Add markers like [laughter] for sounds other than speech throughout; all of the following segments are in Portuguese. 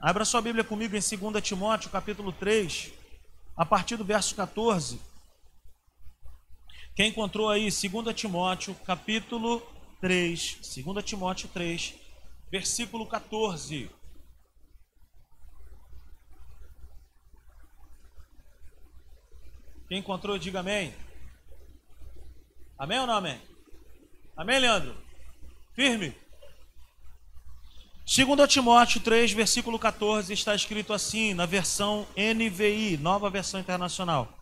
Abra sua Bíblia comigo em 2 Timóteo, capítulo 3, a partir do verso 14. Quem encontrou aí 2 Timóteo, capítulo 3, 2 Timóteo 3, versículo 14. Quem encontrou, diga amém. Amém ou não amém? Amém, Leandro? Firme? 2 Timóteo 3, versículo 14, está escrito assim, na versão NVI, nova versão internacional.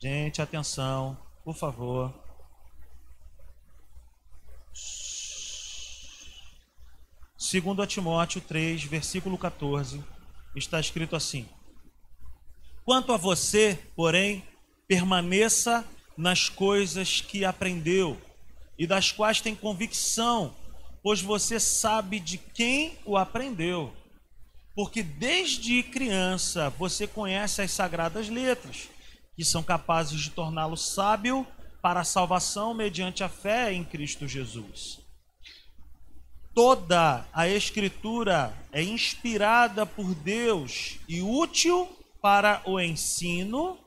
Gente, atenção, por favor. 2 Timóteo 3, versículo 14, está escrito assim: Quanto a você, porém, permaneça nas coisas que aprendeu e das quais tem convicção pois você sabe de quem o aprendeu. Porque desde criança você conhece as sagradas letras, que são capazes de torná-lo sábio para a salvação mediante a fé em Cristo Jesus. Toda a Escritura é inspirada por Deus e útil para o ensino,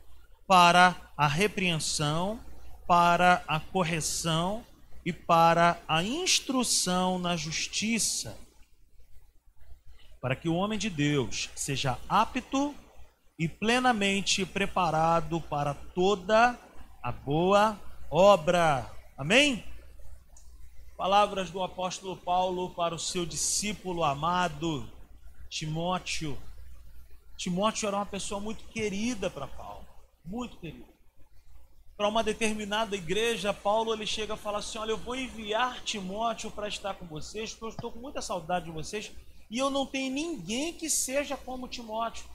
para a repreensão, para a correção e para a instrução na justiça, para que o homem de Deus seja apto e plenamente preparado para toda a boa obra. Amém? Palavras do apóstolo Paulo para o seu discípulo amado Timóteo. Timóteo era uma pessoa muito querida para Paulo, muito querida para uma determinada igreja, Paulo ele chega a falar assim: Olha, eu vou enviar Timóteo para estar com vocês, porque eu estou com muita saudade de vocês, e eu não tenho ninguém que seja como Timóteo,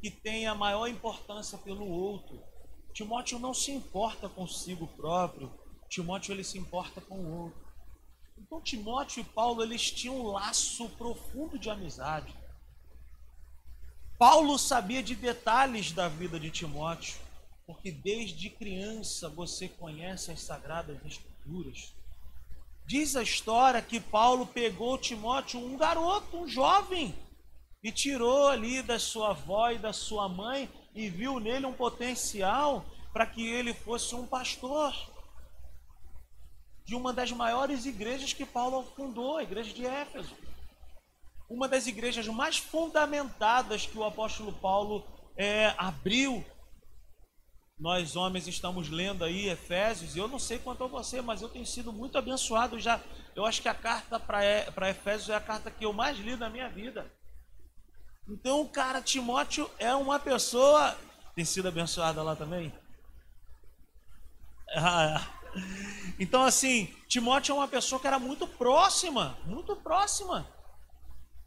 que tenha maior importância pelo outro. Timóteo não se importa consigo próprio, Timóteo ele se importa com o outro. Então Timóteo e Paulo eles tinham um laço profundo de amizade. Paulo sabia de detalhes da vida de Timóteo porque desde criança você conhece as sagradas escrituras. Diz a história que Paulo pegou Timóteo, um garoto, um jovem, e tirou ali da sua avó e da sua mãe e viu nele um potencial para que ele fosse um pastor de uma das maiores igrejas que Paulo fundou, a igreja de Éfeso. Uma das igrejas mais fundamentadas que o apóstolo Paulo é, abriu nós homens estamos lendo aí Efésios, e eu não sei quanto a você, mas eu tenho sido muito abençoado já. Eu acho que a carta para Efésios é a carta que eu mais li na minha vida. Então, cara, Timóteo é uma pessoa. Tem sido abençoada lá também? [laughs] Então, assim, Timóteo é uma pessoa que era muito próxima, muito próxima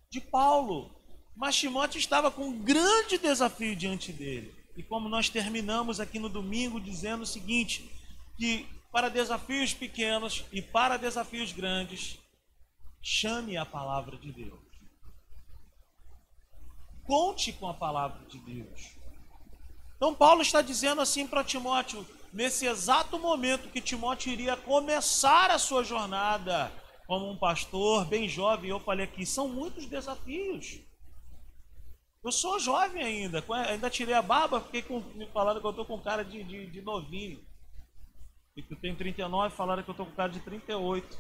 de Paulo. Mas Timóteo estava com um grande desafio diante dele. E como nós terminamos aqui no domingo dizendo o seguinte, que para desafios pequenos e para desafios grandes, chame a palavra de Deus. Conte com a palavra de Deus. Então Paulo está dizendo assim para Timóteo, nesse exato momento que Timóteo iria começar a sua jornada como um pastor bem jovem, eu falei aqui, são muitos desafios. Eu sou jovem ainda, ainda tirei a barba, fiquei com, me falando que eu estou com cara de, de, de novinho. E que eu tenho 39, falaram que eu estou com cara de 38.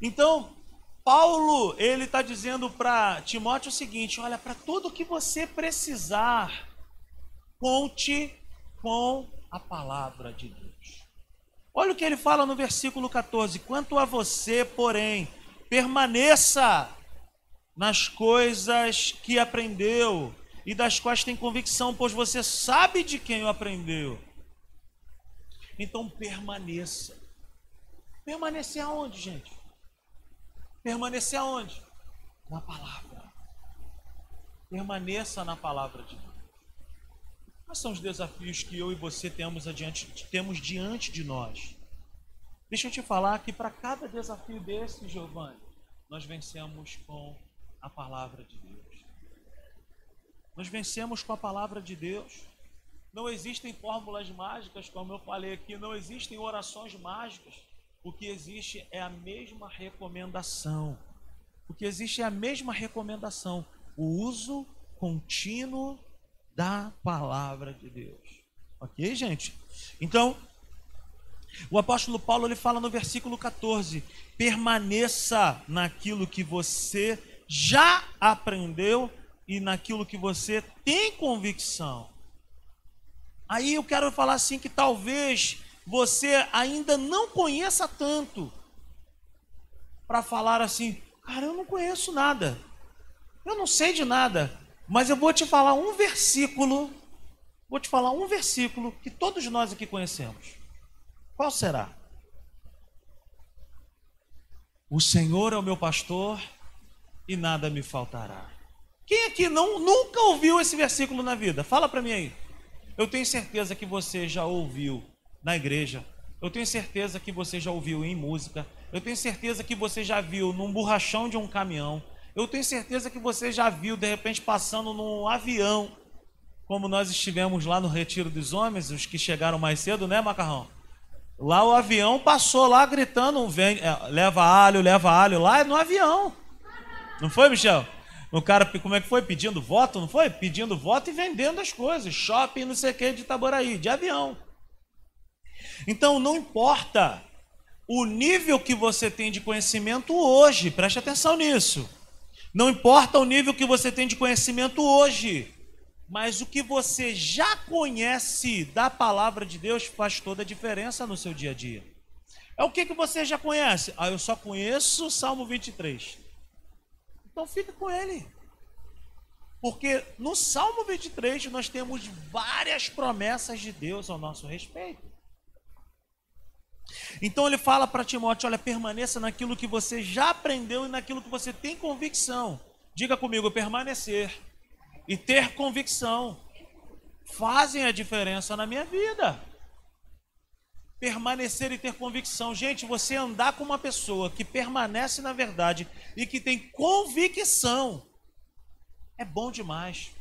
Então, Paulo, ele está dizendo para Timóteo o seguinte: olha, para tudo que você precisar, conte com a palavra de Deus. Olha o que ele fala no versículo 14: quanto a você, porém, permaneça nas coisas que aprendeu e das quais tem convicção, pois você sabe de quem o aprendeu. Então permaneça. Permanecer aonde, gente? Permanecer aonde? Na palavra. Permaneça na palavra de Deus. Quais são os desafios que eu e você temos, adiante, temos diante de nós? Deixa eu te falar que para cada desafio desse, Giovanni, nós vencemos com a palavra de Deus. Nós vencemos com a palavra de Deus. Não existem fórmulas mágicas, como eu falei aqui, não existem orações mágicas. O que existe é a mesma recomendação. O que existe é a mesma recomendação. O uso contínuo da palavra de Deus. Ok, gente? Então, o apóstolo Paulo ele fala no versículo 14: permaneça naquilo que você já aprendeu e naquilo que você tem convicção. Aí eu quero falar assim que talvez você ainda não conheça tanto para falar assim, cara, eu não conheço nada. Eu não sei de nada, mas eu vou te falar um versículo, vou te falar um versículo que todos nós aqui conhecemos. Qual será? O Senhor é o meu pastor e nada me faltará. Quem aqui não, nunca ouviu esse versículo na vida? Fala para mim aí. Eu tenho certeza que você já ouviu na igreja. Eu tenho certeza que você já ouviu em música. Eu tenho certeza que você já viu num borrachão de um caminhão. Eu tenho certeza que você já viu de repente passando num avião, como nós estivemos lá no Retiro dos Homens, os que chegaram mais cedo, né, Macarrão? Lá o avião passou lá gritando, vem, é, leva alho, leva alho lá é no avião. Não foi, Michel? O cara, como é que foi? Pedindo voto, não foi? Pedindo voto e vendendo as coisas. Shopping, não sei o que, de Itaboraí, de avião. Então, não importa o nível que você tem de conhecimento hoje, preste atenção nisso. Não importa o nível que você tem de conhecimento hoje. Mas o que você já conhece da palavra de Deus faz toda a diferença no seu dia a dia. É o que, que você já conhece? Ah, eu só conheço o Salmo 23. Então fica com ele. Porque no Salmo 23 nós temos várias promessas de Deus ao nosso respeito. Então ele fala para Timóteo: olha, permaneça naquilo que você já aprendeu e naquilo que você tem convicção. Diga comigo, permanecer e ter convicção fazem a diferença na minha vida. Permanecer e ter convicção. Gente, você andar com uma pessoa que permanece na verdade e que tem convicção é bom demais.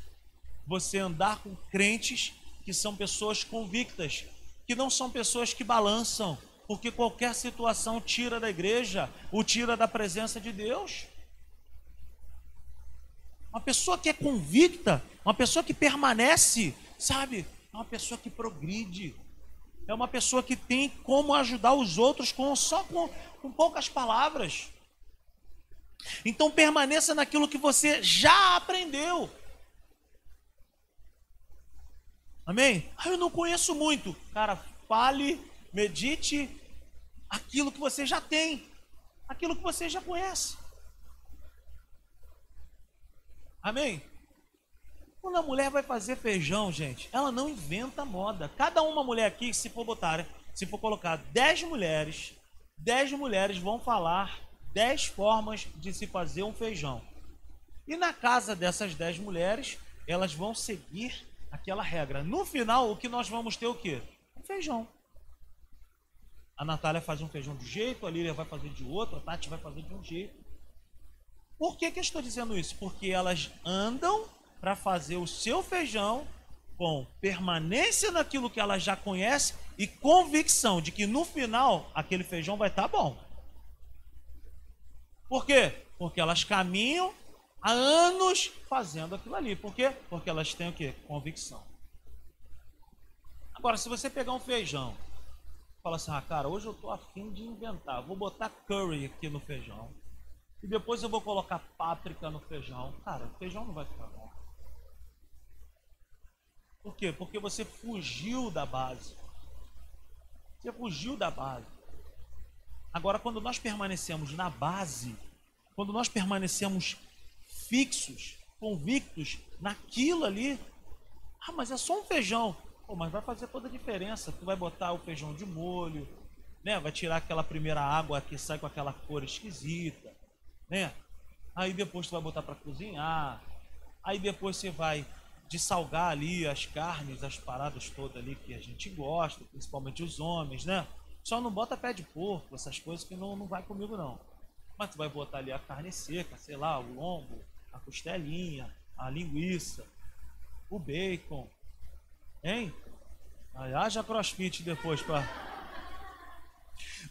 Você andar com crentes que são pessoas convictas, que não são pessoas que balançam, porque qualquer situação tira da igreja, o tira da presença de Deus. Uma pessoa que é convicta, uma pessoa que permanece, sabe? É uma pessoa que progride. É uma pessoa que tem como ajudar os outros com só com, com poucas palavras. Então permaneça naquilo que você já aprendeu. Amém? Ah, eu não conheço muito. Cara, fale, medite aquilo que você já tem, aquilo que você já conhece. Amém? Quando a mulher vai fazer feijão, gente, ela não inventa moda. Cada uma mulher aqui, se for botar, se for colocar 10 mulheres, 10 mulheres vão falar 10 formas de se fazer um feijão. E na casa dessas 10 mulheres, elas vão seguir aquela regra. No final, o que nós vamos ter o quê? Um feijão. A Natália faz um feijão de um jeito, a Lília vai fazer de outro, a Tati vai fazer de um jeito. Por que, que eu estou dizendo isso? Porque elas andam para fazer o seu feijão com permanência naquilo que elas já conhecem e convicção de que no final aquele feijão vai estar tá bom. Por quê? Porque elas caminham há anos fazendo aquilo ali. Por quê? Porque elas têm o quê? Convicção. Agora, se você pegar um feijão, fala assim, ah, cara, hoje eu estou afim de inventar, vou botar curry aqui no feijão. E depois eu vou colocar páprica no feijão. Cara, o feijão não vai ficar bom. Por quê? Porque você fugiu da base. Você fugiu da base. Agora, quando nós permanecemos na base, quando nós permanecemos fixos, convictos naquilo ali, ah, mas é só um feijão. Pô, mas vai fazer toda a diferença. Tu vai botar o feijão de molho, né? Vai tirar aquela primeira água que sai com aquela cor esquisita né? Aí depois tu vai botar para cozinhar. Aí depois você vai salgar ali as carnes, as paradas todas ali que a gente gosta, principalmente os homens, né? Só não bota pé de porco, essas coisas que não, não vai comigo não. Mas tu vai botar ali a carne seca, sei lá, o lombo, a costelinha, a linguiça, o bacon, hein? Aí haja crossfit depois para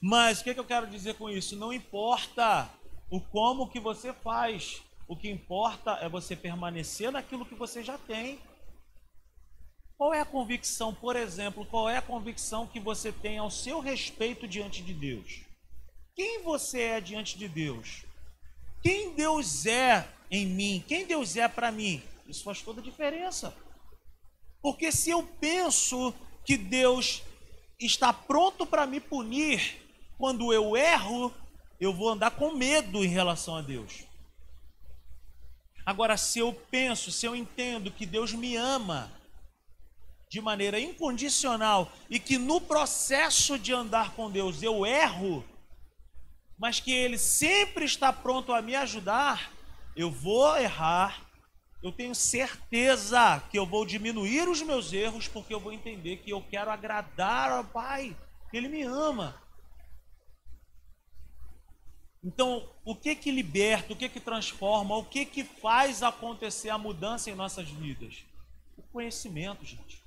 Mas o que, que eu quero dizer com isso? Não importa o como que você faz, o que importa é você permanecer naquilo que você já tem. Qual é a convicção, por exemplo, qual é a convicção que você tem ao seu respeito diante de Deus? Quem você é diante de Deus? Quem Deus é em mim? Quem Deus é para mim? Isso faz toda a diferença. Porque se eu penso que Deus está pronto para me punir quando eu erro, eu vou andar com medo em relação a Deus. Agora, se eu penso, se eu entendo que Deus me ama de maneira incondicional e que no processo de andar com Deus eu erro, mas que Ele sempre está pronto a me ajudar, eu vou errar, eu tenho certeza que eu vou diminuir os meus erros, porque eu vou entender que eu quero agradar ao Pai, que Ele me ama. Então, o que que liberta, o que que transforma, o que que faz acontecer a mudança em nossas vidas? O conhecimento, gente.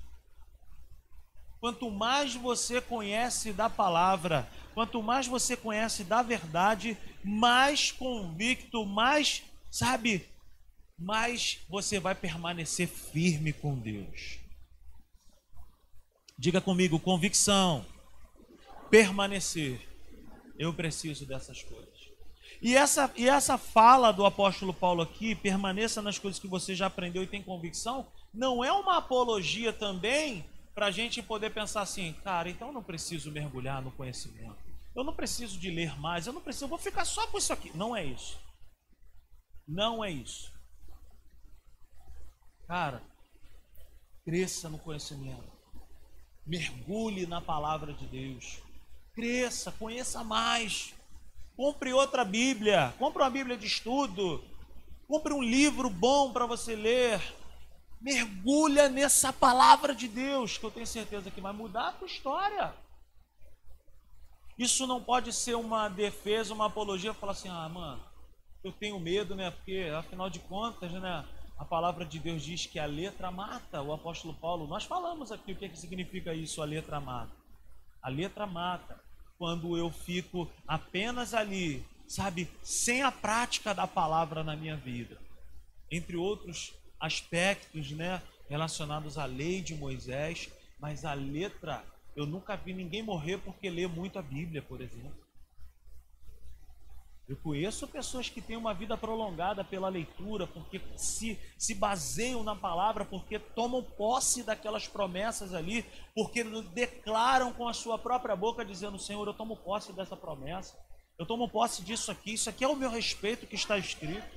Quanto mais você conhece da palavra, quanto mais você conhece da verdade, mais convicto, mais, sabe, mais você vai permanecer firme com Deus. Diga comigo, convicção, permanecer. Eu preciso dessas coisas. E essa, e essa fala do apóstolo Paulo aqui, permaneça nas coisas que você já aprendeu e tem convicção, não é uma apologia também para a gente poder pensar assim, cara, então eu não preciso mergulhar no conhecimento. Eu não preciso de ler mais, eu não preciso, eu vou ficar só com isso aqui. Não é isso. Não é isso. Cara, cresça no conhecimento. Mergulhe na palavra de Deus. Cresça, conheça mais. Compre outra Bíblia, compre uma Bíblia de estudo, compre um livro bom para você ler. Mergulha nessa palavra de Deus, que eu tenho certeza que vai mudar a tua história. Isso não pode ser uma defesa, uma apologia, falar assim: "Ah, mano, eu tenho medo, né? Porque afinal de contas, né, a palavra de Deus diz que a letra mata. O apóstolo Paulo, nós falamos aqui o que, é que significa isso, a letra mata. A letra mata quando eu fico apenas ali, sabe, sem a prática da palavra na minha vida. Entre outros aspectos, né, relacionados à lei de Moisés, mas a letra, eu nunca vi ninguém morrer porque lê muito a Bíblia, por exemplo. Eu conheço pessoas que têm uma vida prolongada pela leitura, porque se, se baseiam na palavra, porque tomam posse daquelas promessas ali, porque declaram com a sua própria boca, dizendo: Senhor, eu tomo posse dessa promessa, eu tomo posse disso aqui, isso aqui é o meu respeito que está escrito.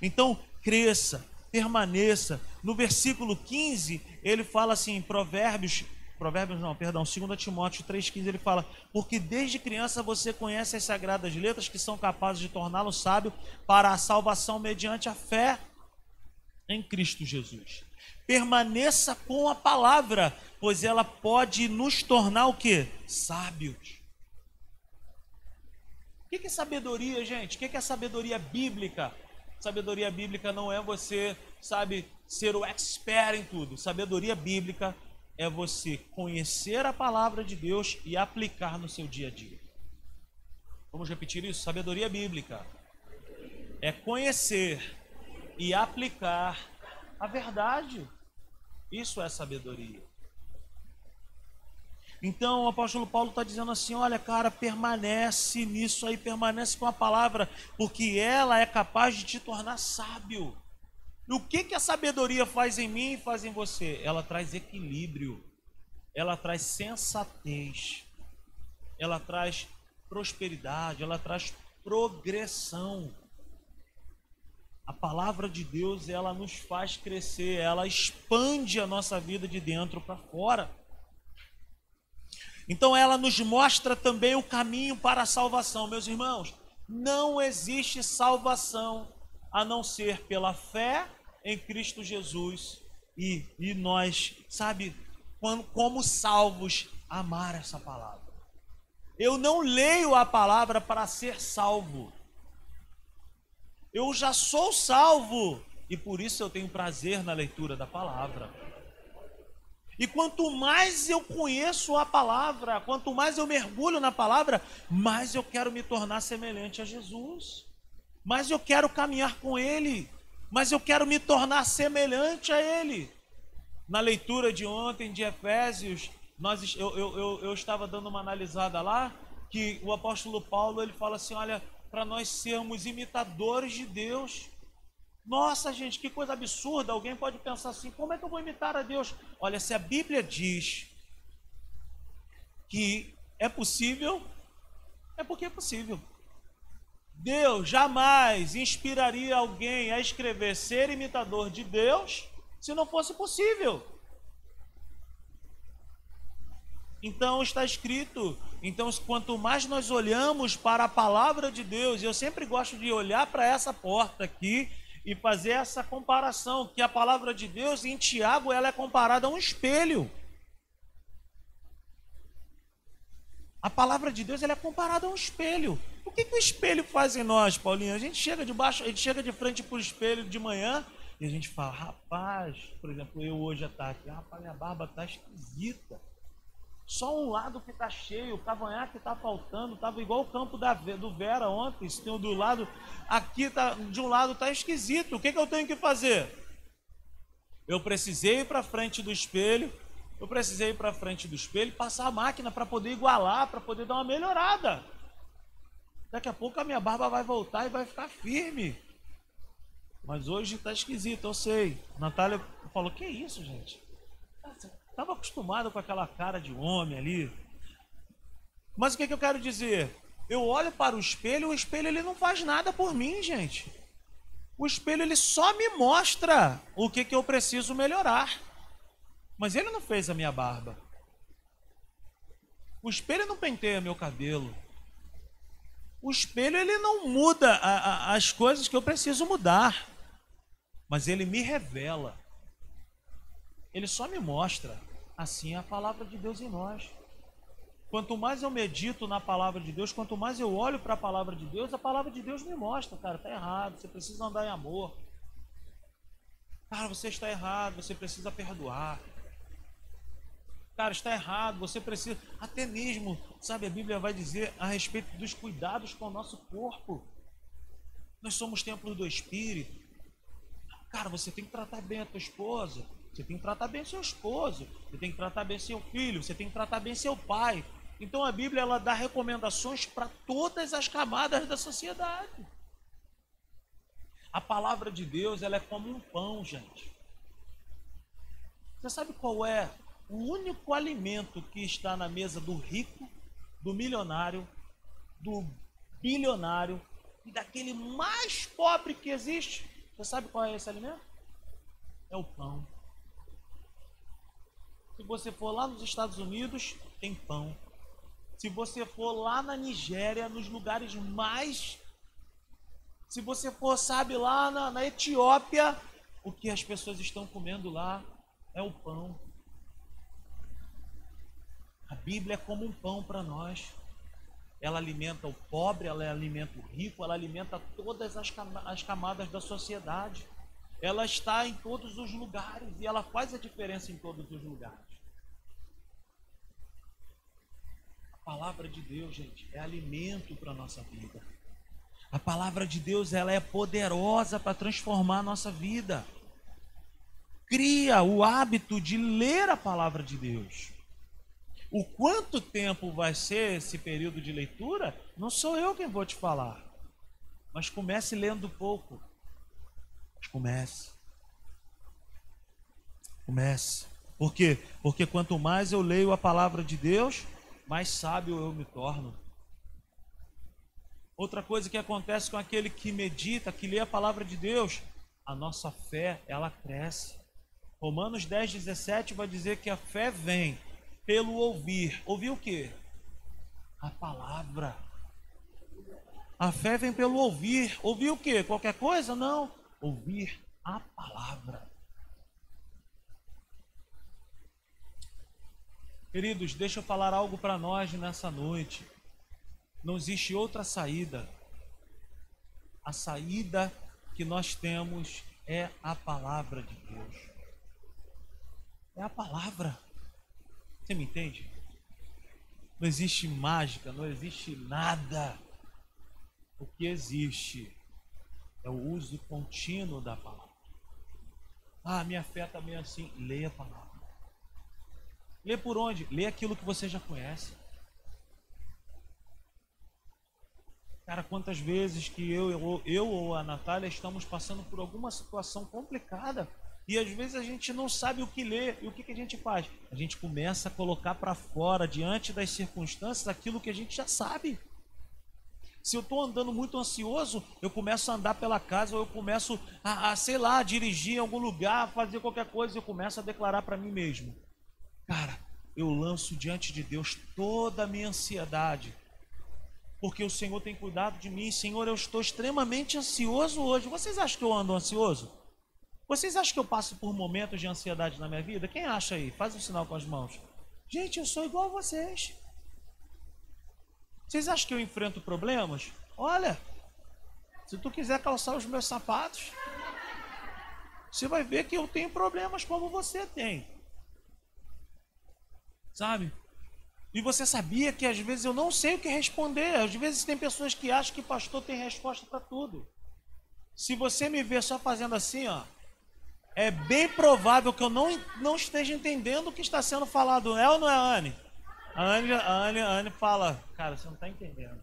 Então, cresça, permaneça. No versículo 15, ele fala assim, em Provérbios Provérbios não, perdão, 2 Timóteo 3,15 ele fala: Porque desde criança você conhece as sagradas letras que são capazes de torná-lo sábio para a salvação mediante a fé em Cristo Jesus. Permaneça com a palavra, pois ela pode nos tornar o que? Sábios. O que é sabedoria, gente? O que é sabedoria bíblica? Sabedoria bíblica não é você, sabe, ser o expert em tudo. Sabedoria bíblica é você conhecer a palavra de Deus e aplicar no seu dia a dia. Vamos repetir isso? Sabedoria bíblica é conhecer e aplicar a verdade. Isso é sabedoria. Então o apóstolo Paulo está dizendo assim: olha, cara, permanece nisso aí, permanece com a palavra, porque ela é capaz de te tornar sábio. O que, que a sabedoria faz em mim e faz em você? Ela traz equilíbrio, ela traz sensatez, ela traz prosperidade, ela traz progressão. A palavra de Deus, ela nos faz crescer, ela expande a nossa vida de dentro para fora. Então ela nos mostra também o caminho para a salvação, meus irmãos. Não existe salvação a não ser pela fé em Cristo Jesus e, e nós, sabe, quando, como salvos, amar essa palavra. Eu não leio a palavra para ser salvo. Eu já sou salvo e por isso eu tenho prazer na leitura da palavra. E quanto mais eu conheço a palavra, quanto mais eu mergulho na palavra, mais eu quero me tornar semelhante a Jesus. Mais eu quero caminhar com Ele. Mais eu quero me tornar semelhante a Ele. Na leitura de ontem de Efésios, nós, eu, eu, eu, eu estava dando uma analisada lá, que o apóstolo Paulo ele fala assim: olha, para nós sermos imitadores de Deus. Nossa, gente, que coisa absurda. Alguém pode pensar assim: como é que eu vou imitar a Deus? Olha, se a Bíblia diz que é possível, é porque é possível. Deus jamais inspiraria alguém a escrever ser imitador de Deus se não fosse possível. Então está escrito. Então, quanto mais nós olhamos para a palavra de Deus, eu sempre gosto de olhar para essa porta aqui e fazer essa comparação, que a palavra de Deus em Tiago ela é comparada a um espelho. A palavra de Deus ela é comparada a um espelho. O que, que o espelho faz em nós, Paulinho? A gente chega de baixo, a gente chega de frente para o espelho de manhã e a gente fala, rapaz, por exemplo, eu hoje à tarde, rapaz, minha barba está esquisita. Só um lado que está cheio, o cavanhaque está faltando, estava igual o campo da, do Vera ontem, se tem do lado, aqui tá, de um lado está esquisito. O que, que eu tenho que fazer? Eu precisei ir para frente do espelho, eu precisei ir para frente do espelho e passar a máquina para poder igualar, para poder dar uma melhorada. Daqui a pouco a minha barba vai voltar e vai ficar firme. Mas hoje está esquisito, eu sei. Natália falou: Que isso, gente? Estava acostumado com aquela cara de homem ali. Mas o que, que eu quero dizer? Eu olho para o espelho, o espelho ele não faz nada por mim, gente. O espelho ele só me mostra o que, que eu preciso melhorar. Mas ele não fez a minha barba. O espelho não penteia meu cabelo. O espelho ele não muda a, a, as coisas que eu preciso mudar. Mas ele me revela ele só me mostra. Assim é a palavra de Deus em nós. Quanto mais eu medito na palavra de Deus, quanto mais eu olho para a palavra de Deus, a palavra de Deus me mostra, cara, está errado, você precisa andar em amor. Cara, você está errado, você precisa perdoar. Cara, está errado, você precisa. Até mesmo, sabe, a Bíblia vai dizer a respeito dos cuidados com o nosso corpo. Nós somos templos do Espírito. Cara, você tem que tratar bem a tua esposa. Você tem que tratar bem seu esposo, você tem que tratar bem seu filho, você tem que tratar bem seu pai. Então a Bíblia ela dá recomendações para todas as camadas da sociedade. A palavra de Deus ela é como um pão, gente. Você sabe qual é o único alimento que está na mesa do rico, do milionário, do bilionário e daquele mais pobre que existe? Você sabe qual é esse alimento? É o pão. Se você for lá nos Estados Unidos, tem pão. Se você for lá na Nigéria, nos lugares mais. Se você for, sabe, lá na, na Etiópia, o que as pessoas estão comendo lá é o pão. A Bíblia é como um pão para nós. Ela alimenta o pobre, ela alimenta o rico, ela alimenta todas as camadas da sociedade ela está em todos os lugares e ela faz a diferença em todos os lugares. A palavra de Deus, gente, é alimento para a nossa vida. A palavra de Deus, ela é poderosa para transformar a nossa vida. Cria o hábito de ler a palavra de Deus. O quanto tempo vai ser esse período de leitura, não sou eu quem vou te falar. Mas comece lendo pouco mas comece. Comece. Por quê? Porque quanto mais eu leio a palavra de Deus, mais sábio eu me torno. Outra coisa que acontece com aquele que medita, que lê a palavra de Deus, a nossa fé, ela cresce. Romanos 10, 17 vai dizer que a fé vem pelo ouvir. Ouvir o quê? A palavra. A fé vem pelo ouvir. Ouvir o quê? Qualquer coisa? Não ouvir a palavra. Queridos, deixa eu falar algo para nós nessa noite. Não existe outra saída. A saída que nós temos é a palavra de Deus. É a palavra. Você me entende? Não existe mágica, não existe nada. O que existe é o uso contínuo da palavra. Ah, minha fé também é assim. Leia a palavra. Lê por onde? Lê aquilo que você já conhece. Cara, quantas vezes que eu, eu, eu ou a Natália estamos passando por alguma situação complicada e às vezes a gente não sabe o que ler e o que, que a gente faz? A gente começa a colocar para fora, diante das circunstâncias, aquilo que a gente já sabe. Se eu estou andando muito ansioso, eu começo a andar pela casa, ou eu começo a, a, sei lá, dirigir em algum lugar, fazer qualquer coisa, eu começo a declarar para mim mesmo: Cara, eu lanço diante de Deus toda a minha ansiedade, porque o Senhor tem cuidado de mim. Senhor, eu estou extremamente ansioso hoje. Vocês acham que eu ando ansioso? Vocês acham que eu passo por momentos de ansiedade na minha vida? Quem acha aí? Faz um sinal com as mãos. Gente, eu sou igual a vocês. Vocês acham que eu enfrento problemas? Olha, se tu quiser calçar os meus sapatos, você vai ver que eu tenho problemas como você tem. Sabe? E você sabia que às vezes eu não sei o que responder. Às vezes tem pessoas que acham que pastor tem resposta para tudo. Se você me ver só fazendo assim, ó, é bem provável que eu não, não esteja entendendo o que está sendo falado. É ou não é, Anne? A Anne, a Anne, a Anne fala, cara, você não está entendendo.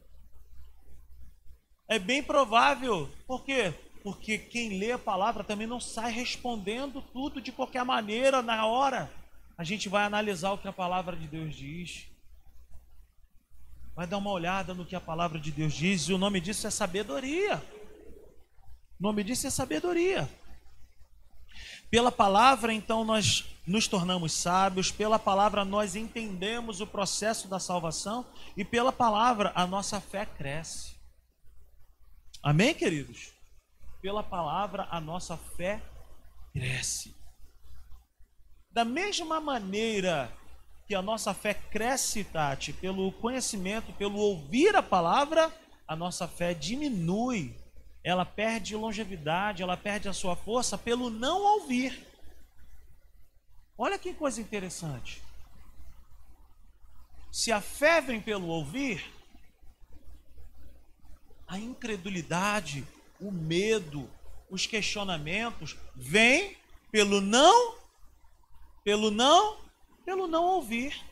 É bem provável, por quê? Porque quem lê a palavra também não sai respondendo tudo de qualquer maneira na hora. A gente vai analisar o que a palavra de Deus diz. Vai dar uma olhada no que a palavra de Deus diz, e o nome disso é sabedoria. O nome disso é sabedoria. Pela palavra, então, nós nos tornamos sábios, pela palavra, nós entendemos o processo da salvação, e pela palavra, a nossa fé cresce. Amém, queridos? Pela palavra, a nossa fé cresce. Da mesma maneira que a nossa fé cresce, Tati, pelo conhecimento, pelo ouvir a palavra, a nossa fé diminui ela perde longevidade, ela perde a sua força pelo não ouvir. Olha que coisa interessante. Se a fé vem pelo ouvir, a incredulidade, o medo, os questionamentos vêm pelo não, pelo não, pelo não ouvir.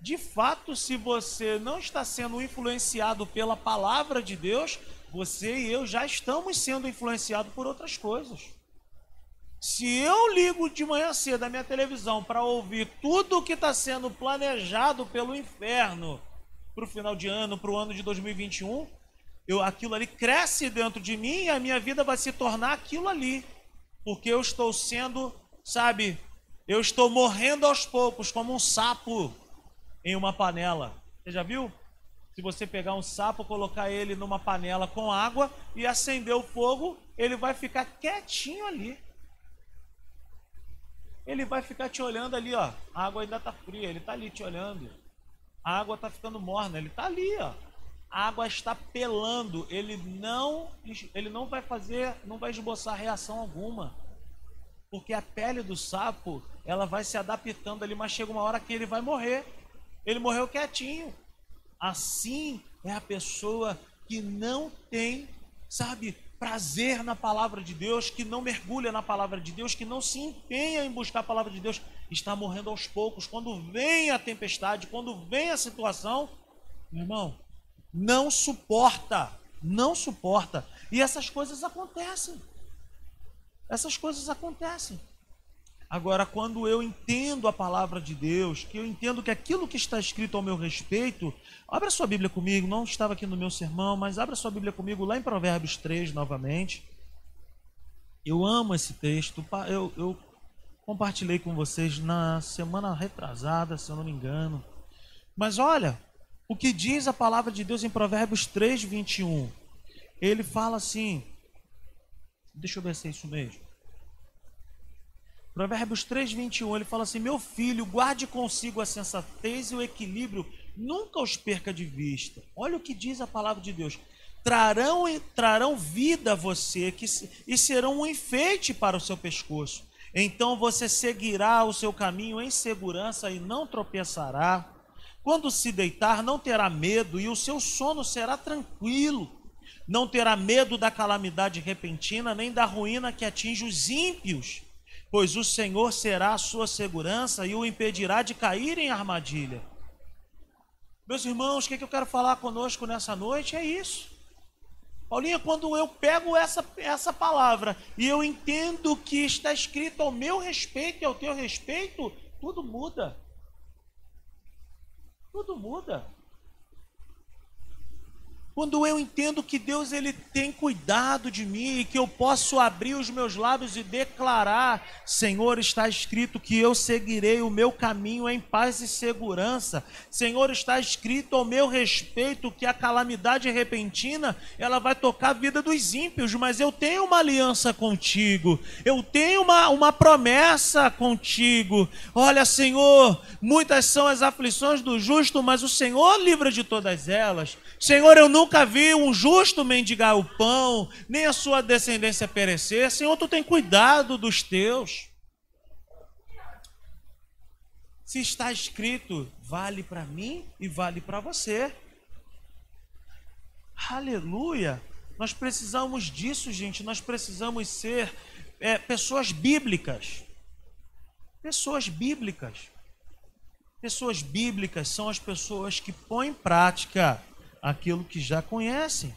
De fato, se você não está sendo influenciado pela palavra de Deus, você e eu já estamos sendo influenciados por outras coisas. Se eu ligo de manhã cedo a minha televisão para ouvir tudo o que está sendo planejado pelo inferno para o final de ano, para o ano de 2021, eu, aquilo ali cresce dentro de mim e a minha vida vai se tornar aquilo ali. Porque eu estou sendo, sabe, eu estou morrendo aos poucos, como um sapo em uma panela. Você já viu? Se você pegar um sapo, colocar ele numa panela com água e acender o fogo, ele vai ficar quietinho ali. Ele vai ficar te olhando ali, ó. A água ainda está fria, ele está ali te olhando. A água está ficando morna, ele está ali, ó. A água está pelando, ele não, ele não vai fazer, não vai esboçar reação alguma. Porque a pele do sapo, ela vai se adaptando ali, mas chega uma hora que ele vai morrer. Ele morreu quietinho. Assim é a pessoa que não tem, sabe, prazer na palavra de Deus, que não mergulha na palavra de Deus, que não se empenha em buscar a palavra de Deus, está morrendo aos poucos. Quando vem a tempestade, quando vem a situação, meu irmão, não suporta, não suporta. E essas coisas acontecem. Essas coisas acontecem. Agora, quando eu entendo a palavra de Deus, que eu entendo que aquilo que está escrito ao meu respeito, abra sua Bíblia comigo, não estava aqui no meu sermão, mas abra sua Bíblia comigo lá em Provérbios 3 novamente. Eu amo esse texto, eu, eu compartilhei com vocês na semana retrasada, se eu não me engano. Mas olha, o que diz a palavra de Deus em Provérbios 3, 21. Ele fala assim, deixa eu ver se é isso mesmo. Provérbios 3, 21, ele fala assim: Meu filho, guarde consigo a sensatez e o equilíbrio, nunca os perca de vista. Olha o que diz a palavra de Deus. Trarão, trarão vida a você que, e serão um enfeite para o seu pescoço. Então você seguirá o seu caminho em segurança e não tropeçará. Quando se deitar, não terá medo e o seu sono será tranquilo. Não terá medo da calamidade repentina, nem da ruína que atinge os ímpios, pois o Senhor será a sua segurança e o impedirá de cair em armadilha. Meus irmãos, o que, eu quero falar conosco nessa noite é isso. Paulinha, quando eu pego essa, essa palavra e eu entendo que está escrito ao meu respeito e ao teu respeito, tudo muda. Tudo muda. Quando eu entendo que Deus ele tem cuidado de mim e que eu posso abrir os meus lábios e declarar: Senhor, está escrito que eu seguirei o meu caminho em paz e segurança. Senhor, está escrito ao meu respeito que a calamidade repentina ela vai tocar a vida dos ímpios, mas eu tenho uma aliança contigo, eu tenho uma, uma promessa contigo. Olha, Senhor, muitas são as aflições do justo, mas o Senhor livra de todas elas. Senhor, eu nunca vi um justo mendigar o pão, nem a sua descendência perecer. Senhor, tu tem cuidado dos teus. Se está escrito, vale para mim e vale para você. Aleluia! Nós precisamos disso, gente. Nós precisamos ser é, pessoas bíblicas. Pessoas bíblicas. Pessoas bíblicas são as pessoas que põem em prática aquilo que já conhecem.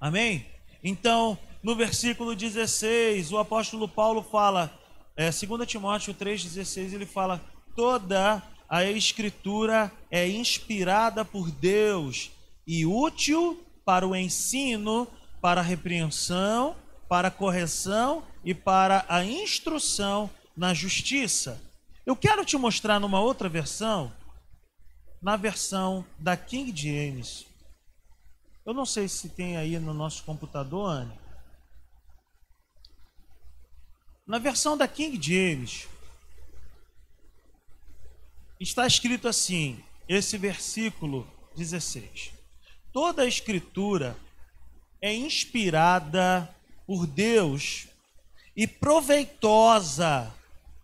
Amém? Então, no versículo 16, o apóstolo Paulo fala, é, 2 Timóteo 3,16, ele fala: toda a escritura é inspirada por Deus e útil para o ensino, para a repreensão, para a correção e para a instrução na justiça. Eu quero te mostrar numa outra versão na versão da King James. Eu não sei se tem aí no nosso computador, Anne. Na versão da King James, está escrito assim, esse versículo 16: Toda a escritura é inspirada por Deus e proveitosa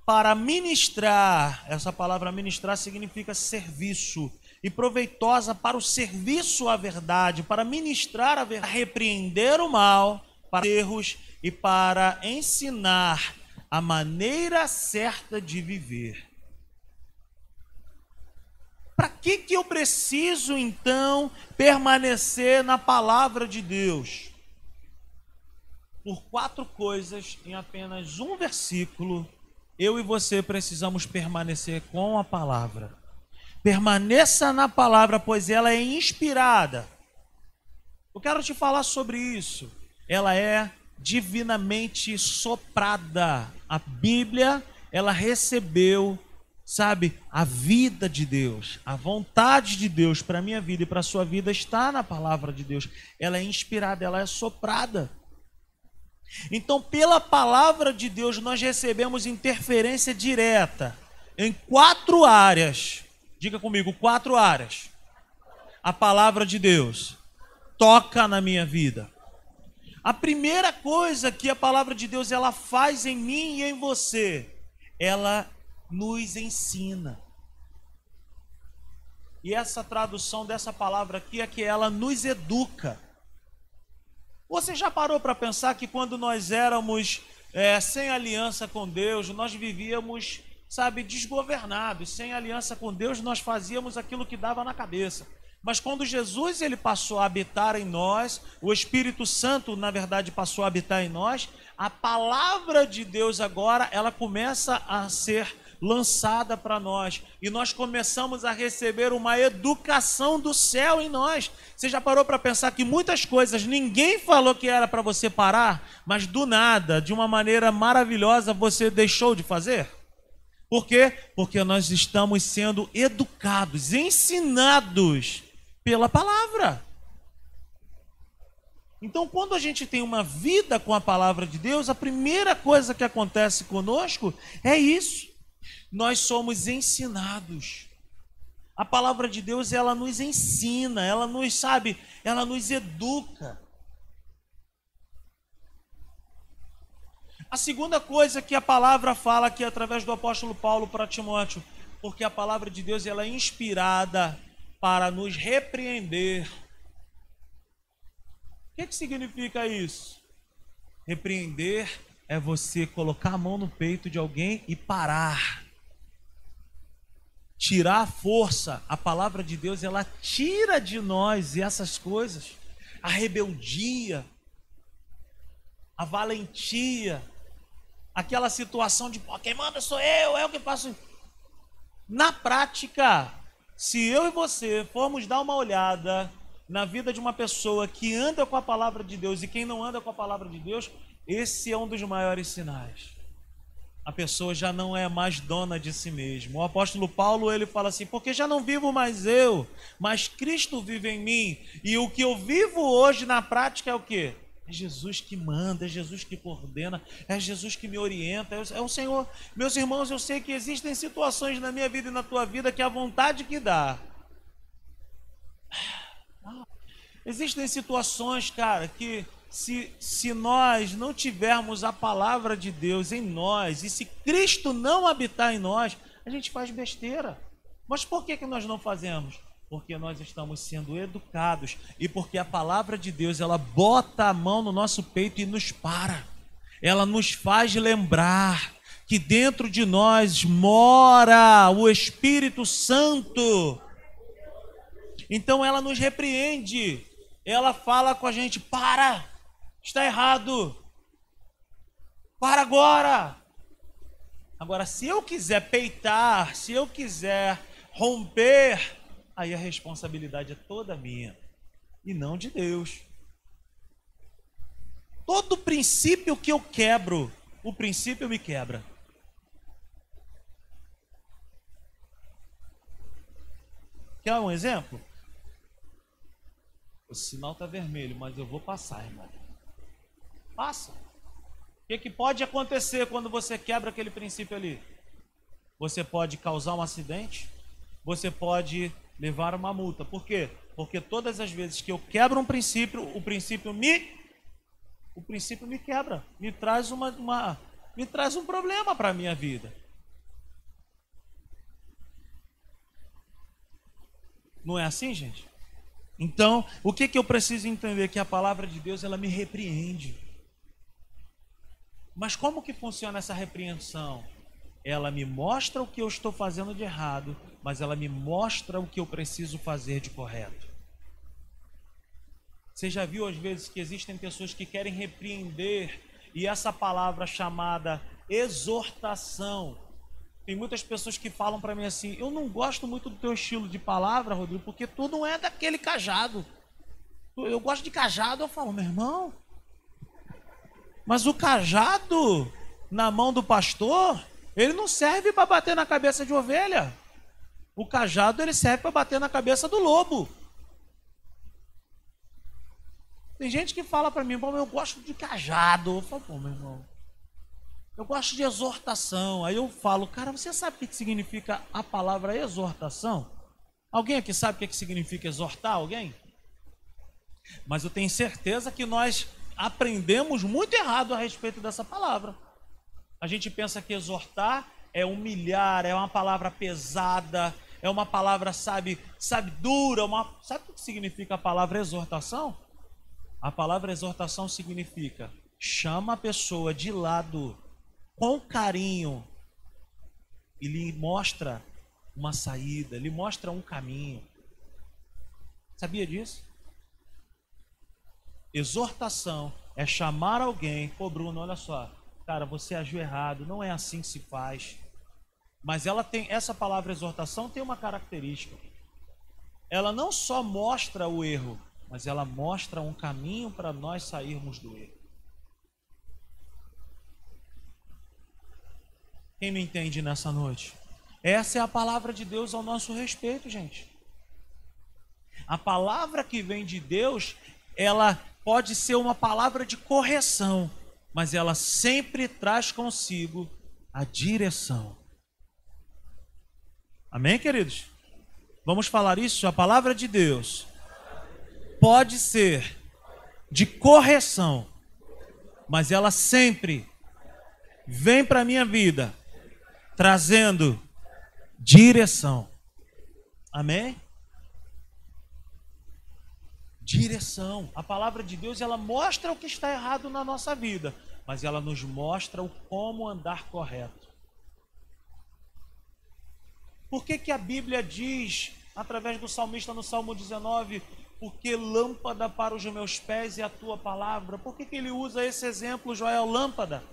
para ministrar, essa palavra ministrar significa serviço, e proveitosa para o serviço à verdade, para ministrar a verdade, repreender o mal, para erros e para ensinar a maneira certa de viver. Para que, que eu preciso então permanecer na palavra de Deus? Por quatro coisas em apenas um versículo eu e você precisamos permanecer com a palavra. Permaneça na palavra, pois ela é inspirada. Eu quero te falar sobre isso. Ela é divinamente soprada. A Bíblia, ela recebeu, sabe, a vida de Deus, a vontade de Deus para minha vida e para sua vida está na palavra de Deus. Ela é inspirada, ela é soprada. Então, pela palavra de Deus, nós recebemos interferência direta em quatro áreas. Diga comigo, quatro áreas. A palavra de Deus toca na minha vida. A primeira coisa que a palavra de Deus ela faz em mim e em você, ela nos ensina. E essa tradução dessa palavra aqui é que ela nos educa. Você já parou para pensar que quando nós éramos é, sem aliança com Deus, nós vivíamos, sabe, desgovernados. Sem aliança com Deus, nós fazíamos aquilo que dava na cabeça. Mas quando Jesus ele passou a habitar em nós, o Espírito Santo, na verdade, passou a habitar em nós, a palavra de Deus agora, ela começa a ser lançada para nós e nós começamos a receber uma educação do céu em nós. Você já parou para pensar que muitas coisas ninguém falou que era para você parar, mas do nada, de uma maneira maravilhosa, você deixou de fazer? Por quê? Porque nós estamos sendo educados, ensinados pela palavra. Então, quando a gente tem uma vida com a palavra de Deus, a primeira coisa que acontece conosco é isso nós somos ensinados. A palavra de Deus, ela nos ensina, ela nos sabe, ela nos educa. A segunda coisa que a palavra fala aqui através do apóstolo Paulo para Timóteo, porque a palavra de Deus ela é inspirada para nos repreender. O que, que significa isso? Repreender é você colocar a mão no peito de alguém e parar. Tirar a força. A palavra de Deus, ela tira de nós essas coisas. A rebeldia, a valentia, aquela situação de quem manda sou eu, é o que faço. Na prática, se eu e você formos dar uma olhada na vida de uma pessoa que anda com a palavra de Deus e quem não anda com a palavra de Deus, esse é um dos maiores sinais. A pessoa já não é mais dona de si mesmo. O apóstolo Paulo ele fala assim: porque já não vivo mais eu, mas Cristo vive em mim. E o que eu vivo hoje na prática é o que? É Jesus que manda, é Jesus que coordena, é Jesus que me orienta, é o Senhor. Meus irmãos, eu sei que existem situações na minha vida e na tua vida que a vontade que dá. Existem situações, cara, que se, se nós não tivermos a palavra de Deus em nós, e se Cristo não habitar em nós, a gente faz besteira. Mas por que, que nós não fazemos? Porque nós estamos sendo educados e porque a palavra de Deus ela bota a mão no nosso peito e nos para. Ela nos faz lembrar que dentro de nós mora o Espírito Santo. Então ela nos repreende. Ela fala com a gente: para, Está errado. Para agora. Agora, se eu quiser peitar, se eu quiser romper, aí a responsabilidade é toda minha e não de Deus. Todo princípio que eu quebro, o princípio me quebra. Quer um exemplo? O sinal está vermelho, mas eu vou passar, irmão. Passa. O que, que pode acontecer quando você quebra aquele princípio ali? Você pode causar um acidente, você pode levar uma multa. Por quê? Porque todas as vezes que eu quebro um princípio, o princípio me o princípio me quebra, me traz uma, uma me traz um problema para a minha vida. Não é assim, gente? Então, o que, que eu preciso entender? Que a palavra de Deus ela me repreende. Mas como que funciona essa repreensão? Ela me mostra o que eu estou fazendo de errado, mas ela me mostra o que eu preciso fazer de correto. Você já viu às vezes que existem pessoas que querem repreender e essa palavra chamada exortação. Tem muitas pessoas que falam para mim assim: "Eu não gosto muito do teu estilo de palavra, Rodrigo, porque tu não é daquele cajado. Eu gosto de cajado". Eu falo: "Meu irmão, mas o cajado na mão do pastor, ele não serve para bater na cabeça de ovelha. O cajado ele serve para bater na cabeça do lobo. Tem gente que fala para mim, eu gosto de cajado. Eu falo, pô, meu irmão, eu gosto de exortação. Aí eu falo, cara, você sabe o que significa a palavra exortação? Alguém aqui sabe o que significa exortar alguém? Mas eu tenho certeza que nós aprendemos muito errado a respeito dessa palavra. A gente pensa que exortar é humilhar, é uma palavra pesada, é uma palavra, sabe, sabe, dura, uma... sabe o que significa a palavra exortação? A palavra exortação significa chama a pessoa de lado com carinho e lhe mostra uma saída, lhe mostra um caminho. Sabia disso? Exortação é chamar alguém, pô Bruno, olha só, cara, você agiu errado, não é assim que se faz. Mas ela tem essa palavra exortação tem uma característica. Ela não só mostra o erro, mas ela mostra um caminho para nós sairmos do erro. Quem me entende nessa noite? Essa é a palavra de Deus ao nosso respeito, gente. A palavra que vem de Deus, ela pode ser uma palavra de correção, mas ela sempre traz consigo a direção. Amém, queridos? Vamos falar isso? A palavra de Deus pode ser de correção, mas ela sempre vem para a minha vida, trazendo direção. Amém? Direção. A palavra de Deus, ela mostra o que está errado na nossa vida, mas ela nos mostra o como andar correto. Por que, que a Bíblia diz, através do salmista no Salmo 19, porque lâmpada para os meus pés e a tua palavra? Por que, que ele usa esse exemplo, Joel, lâmpada?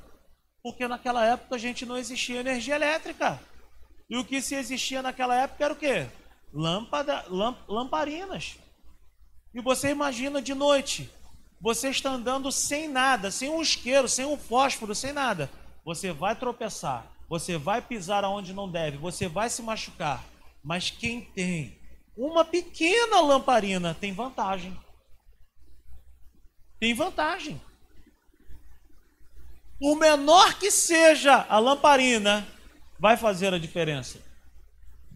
Porque naquela época a gente não existia energia elétrica. E o que se existia naquela época era o quê? Lâmpada, lamp, lamparinas. E você imagina de noite, você está andando sem nada, sem um isqueiro, sem um fósforo, sem nada. Você vai tropeçar, você vai pisar aonde não deve, você vai se machucar. Mas quem tem uma pequena lamparina tem vantagem. Tem vantagem. Por menor que seja a lamparina, vai fazer a diferença.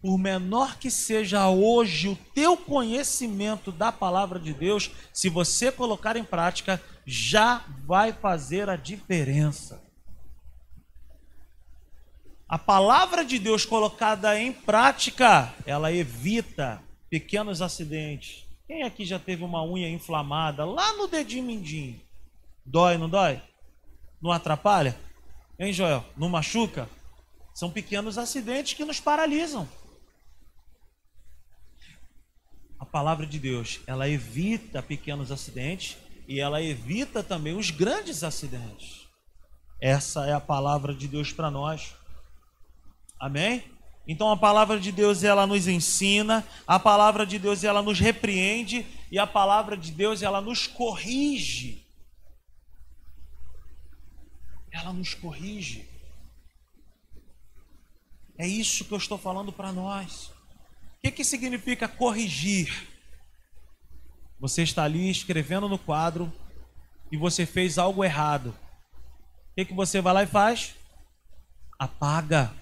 Por menor que seja hoje o teu conhecimento da palavra de Deus, se você colocar em prática, já vai fazer a diferença. A palavra de Deus colocada em prática, ela evita pequenos acidentes. Quem aqui já teve uma unha inflamada lá no dedinho mindinho? Dói, não dói? Não atrapalha? Hein, Joel? Não machuca? São pequenos acidentes que nos paralisam. A palavra de Deus, ela evita pequenos acidentes e ela evita também os grandes acidentes. Essa é a palavra de Deus para nós. Amém? Então a palavra de Deus ela nos ensina, a palavra de Deus ela nos repreende e a palavra de Deus ela nos corrige. Ela nos corrige. É isso que eu estou falando para nós. O que, que significa corrigir? Você está ali escrevendo no quadro e você fez algo errado. O que, que você vai lá e faz? Apaga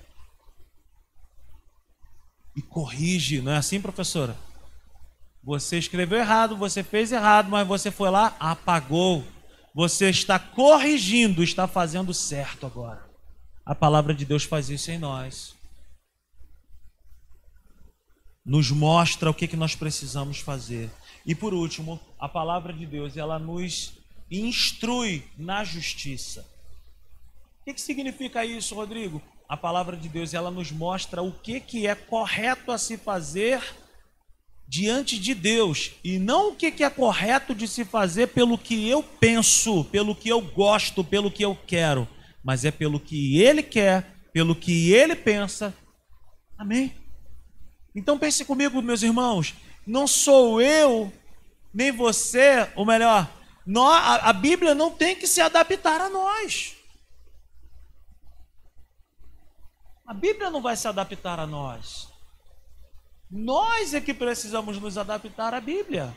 e corrige, não é assim, professora? Você escreveu errado, você fez errado, mas você foi lá, apagou. Você está corrigindo, está fazendo certo agora. A palavra de Deus faz isso em nós. Nos mostra o que, que nós precisamos fazer. E por último, a palavra de Deus, ela nos instrui na justiça. O que, que significa isso, Rodrigo? a palavra de Deus ela nos mostra o que, que é correto a se fazer diante de Deus e não o que, que é correto de se fazer pelo que eu penso, pelo que eu gosto, pelo que eu quero, mas é pelo que Ele quer, pelo que Ele pensa. Amém? Então pense comigo, meus irmãos, não sou eu nem você, ou melhor, nós, a, a Bíblia não tem que se adaptar a nós. A Bíblia não vai se adaptar a nós. Nós é que precisamos nos adaptar à Bíblia.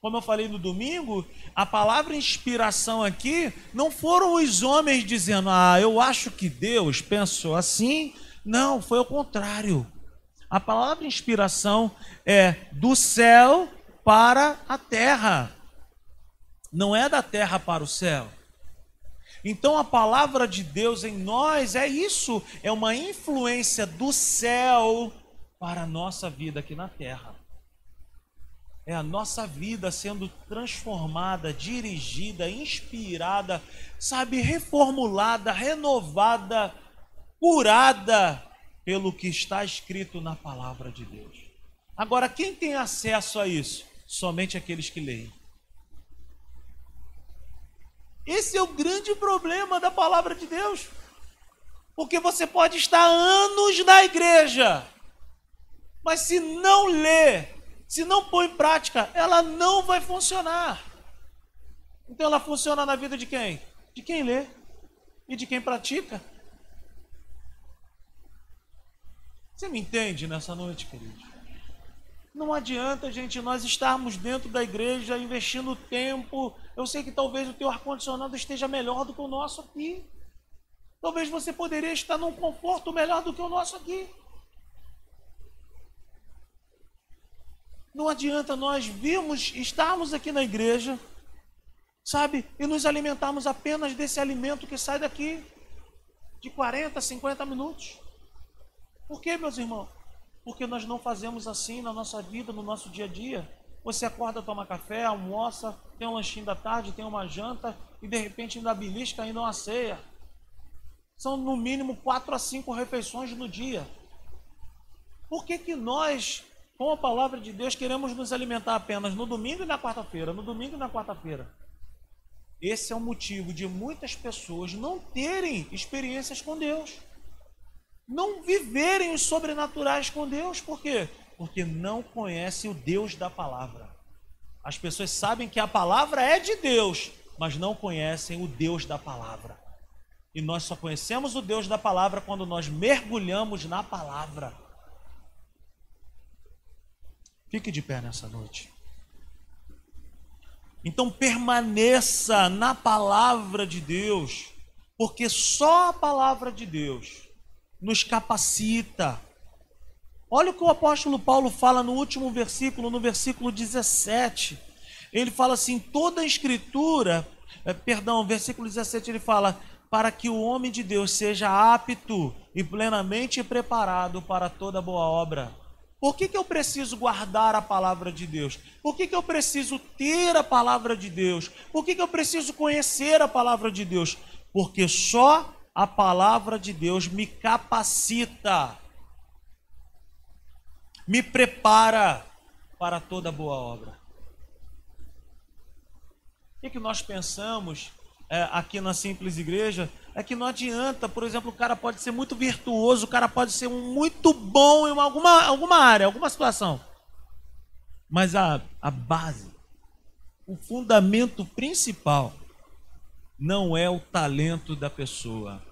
Como eu falei no domingo, a palavra inspiração aqui não foram os homens dizendo, ah, eu acho que Deus pensou assim. Não, foi o contrário. A palavra inspiração é do céu para a terra, não é da terra para o céu. Então a palavra de Deus em nós é isso, é uma influência do céu para a nossa vida aqui na terra. É a nossa vida sendo transformada, dirigida, inspirada, sabe, reformulada, renovada, curada pelo que está escrito na palavra de Deus. Agora, quem tem acesso a isso? Somente aqueles que leem. Esse é o grande problema da palavra de Deus. Porque você pode estar anos na igreja, mas se não lê, se não põe em prática, ela não vai funcionar. Então ela funciona na vida de quem? De quem lê e de quem pratica. Você me entende nessa noite, querido? Não adianta, gente, nós estarmos dentro da igreja investindo tempo. Eu sei que talvez o teu ar-condicionado esteja melhor do que o nosso aqui. Talvez você poderia estar num conforto melhor do que o nosso aqui. Não adianta nós virmos, estarmos aqui na igreja, sabe? E nos alimentarmos apenas desse alimento que sai daqui de 40, 50 minutos. Por quê, meus irmãos? Porque nós não fazemos assim na nossa vida, no nosso dia a dia. Você acorda, toma café, almoça, tem um lanchinho da tarde, tem uma janta e de repente ainda belisca ainda uma ceia. São no mínimo quatro a cinco refeições no dia. Por que, que nós, com a palavra de Deus, queremos nos alimentar apenas no domingo e na quarta-feira? No domingo e na quarta-feira. Esse é o motivo de muitas pessoas não terem experiências com Deus. Não viverem os sobrenaturais com Deus. Por quê? Porque não conhecem o Deus da palavra. As pessoas sabem que a palavra é de Deus, mas não conhecem o Deus da palavra. E nós só conhecemos o Deus da palavra quando nós mergulhamos na palavra. Fique de pé nessa noite. Então permaneça na palavra de Deus, porque só a palavra de Deus nos capacita. Olha o que o apóstolo Paulo fala no último versículo, no versículo 17. Ele fala assim: toda a escritura, é, perdão, versículo 17 ele fala: para que o homem de Deus seja apto e plenamente preparado para toda boa obra. Por que, que eu preciso guardar a palavra de Deus? Por que, que eu preciso ter a palavra de Deus? Por que, que eu preciso conhecer a palavra de Deus? Porque só a palavra de Deus me capacita, me prepara para toda boa obra. O que, que nós pensamos é, aqui na simples igreja é que não adianta, por exemplo, o cara pode ser muito virtuoso, o cara pode ser muito bom em alguma, alguma área, alguma situação. Mas a, a base, o fundamento principal, não é o talento da pessoa,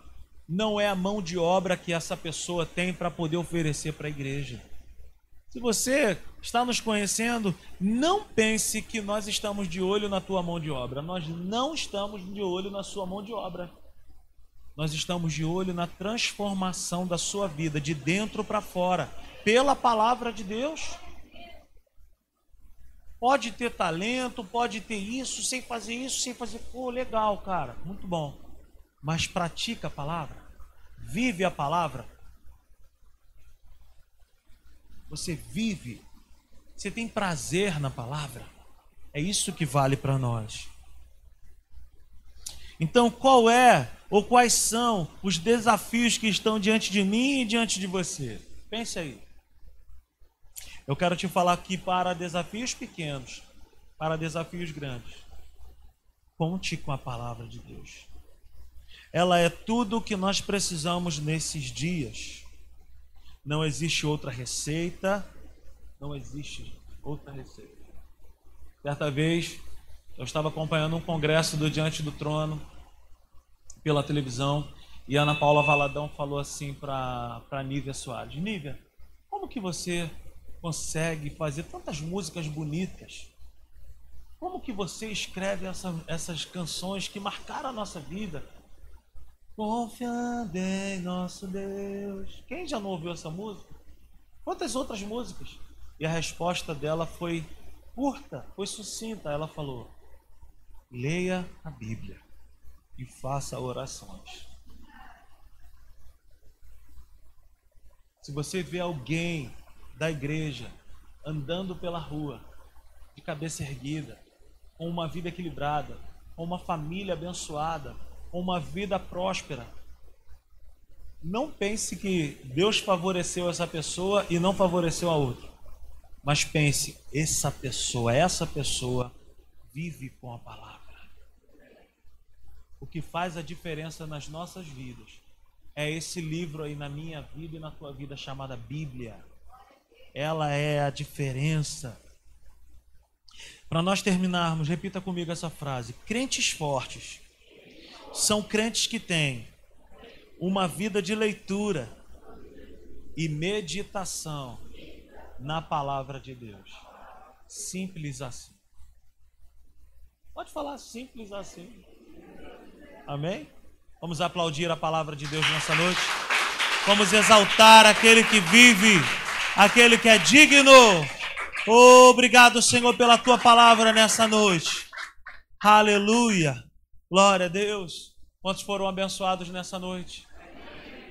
não é a mão de obra que essa pessoa tem para poder oferecer para a igreja. Se você está nos conhecendo, não pense que nós estamos de olho na tua mão de obra. Nós não estamos de olho na sua mão de obra. Nós estamos de olho na transformação da sua vida, de dentro para fora, pela palavra de Deus. Pode ter talento, pode ter isso, sem fazer isso, sem fazer. Pô, legal, cara, muito bom. Mas pratica a palavra, vive a palavra, você vive, você tem prazer na palavra. É isso que vale para nós. Então, qual é ou quais são os desafios que estão diante de mim e diante de você? Pense aí. Eu quero te falar aqui para desafios pequenos, para desafios grandes. Conte com a palavra de Deus. Ela é tudo o que nós precisamos nesses dias. Não existe outra receita. Não existe outra receita. Certa vez, eu estava acompanhando um congresso do Diante do Trono pela televisão e Ana Paula Valadão falou assim para Nívia Soares: Nívia, como que você consegue fazer tantas músicas bonitas? Como que você escreve essa, essas canções que marcaram a nossa vida? Confiando em nosso Deus. Quem já não ouviu essa música? Quantas outras músicas? E a resposta dela foi curta, foi sucinta. Ela falou: leia a Bíblia e faça orações. Se você vê alguém da igreja andando pela rua, de cabeça erguida, com uma vida equilibrada, com uma família abençoada, uma vida próspera. Não pense que Deus favoreceu essa pessoa e não favoreceu a outra. Mas pense, essa pessoa, essa pessoa vive com a palavra. O que faz a diferença nas nossas vidas é esse livro aí na minha vida e na tua vida chamada Bíblia. Ela é a diferença. Para nós terminarmos, repita comigo essa frase: crentes fortes são crentes que têm uma vida de leitura e meditação na palavra de Deus. Simples assim. Pode falar simples assim. Amém? Vamos aplaudir a palavra de Deus nessa noite. Vamos exaltar aquele que vive, aquele que é digno. Obrigado, Senhor, pela tua palavra nessa noite. Aleluia. Glória a Deus. Quantos foram abençoados nessa noite?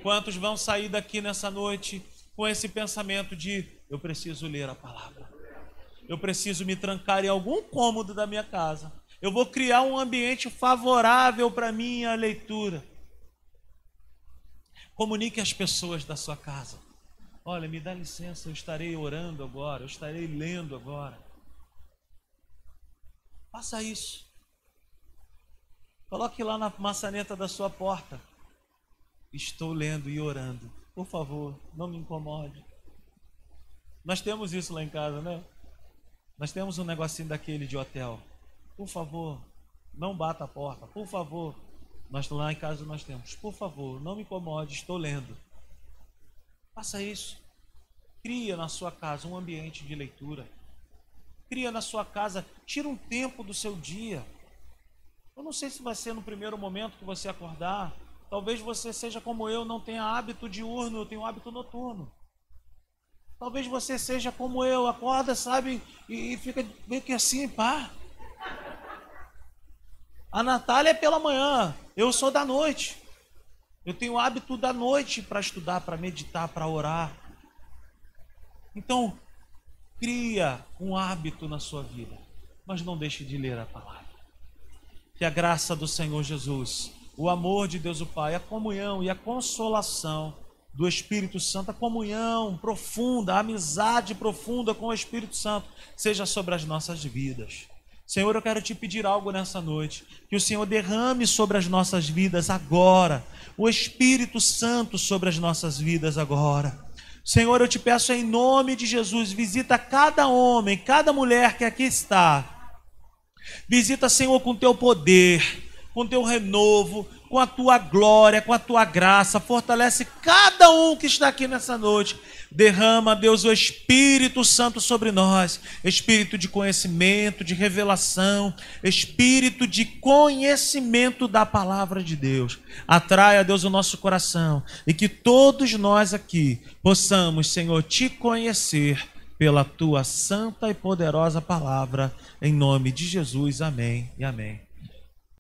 Quantos vão sair daqui nessa noite com esse pensamento de eu preciso ler a palavra. Eu preciso me trancar em algum cômodo da minha casa. Eu vou criar um ambiente favorável para minha leitura. Comunique às pessoas da sua casa. Olha, me dá licença, eu estarei orando agora, eu estarei lendo agora. Faça isso. Coloque lá na maçaneta da sua porta. Estou lendo e orando. Por favor, não me incomode. Nós temos isso lá em casa, né? Nós temos um negocinho daquele de hotel. Por favor, não bata a porta. Por favor, nós lá em casa nós temos. Por favor, não me incomode, estou lendo. Faça isso. Cria na sua casa um ambiente de leitura. Cria na sua casa, tira um tempo do seu dia. Eu não sei se vai ser no primeiro momento que você acordar. Talvez você seja como eu, não tenha hábito diurno, eu tenho hábito noturno. Talvez você seja como eu, acorda, sabe, e, fica meio que assim, pá. A Natália é pela manhã, eu sou da noite. Eu tenho hábito da noite para estudar, para meditar, para orar. Então, cria um hábito na sua vida, mas não deixe de ler a palavra. Que a graça do Senhor Jesus, o amor de Deus o Pai, a comunhão e a consolação do Espírito Santo, a comunhão profunda, a amizade profunda com o Espírito Santo, seja sobre as nossas vidas. Senhor, eu quero te pedir algo nessa noite. Que o Senhor derrame sobre as nossas vidas agora. O Espírito Santo sobre as nossas vidas agora. Senhor, eu te peço em nome de Jesus, visita cada homem, cada mulher que aqui está. Visita, Senhor, com teu poder, com teu renovo, com a tua glória, com a tua graça. Fortalece cada um que está aqui nessa noite. Derrama, Deus, o Espírito Santo sobre nós, espírito de conhecimento, de revelação, espírito de conhecimento da palavra de Deus. Atraia, Deus, o nosso coração e que todos nós aqui possamos, Senhor, te conhecer pela tua santa e poderosa palavra, em nome de Jesus. Amém e amém.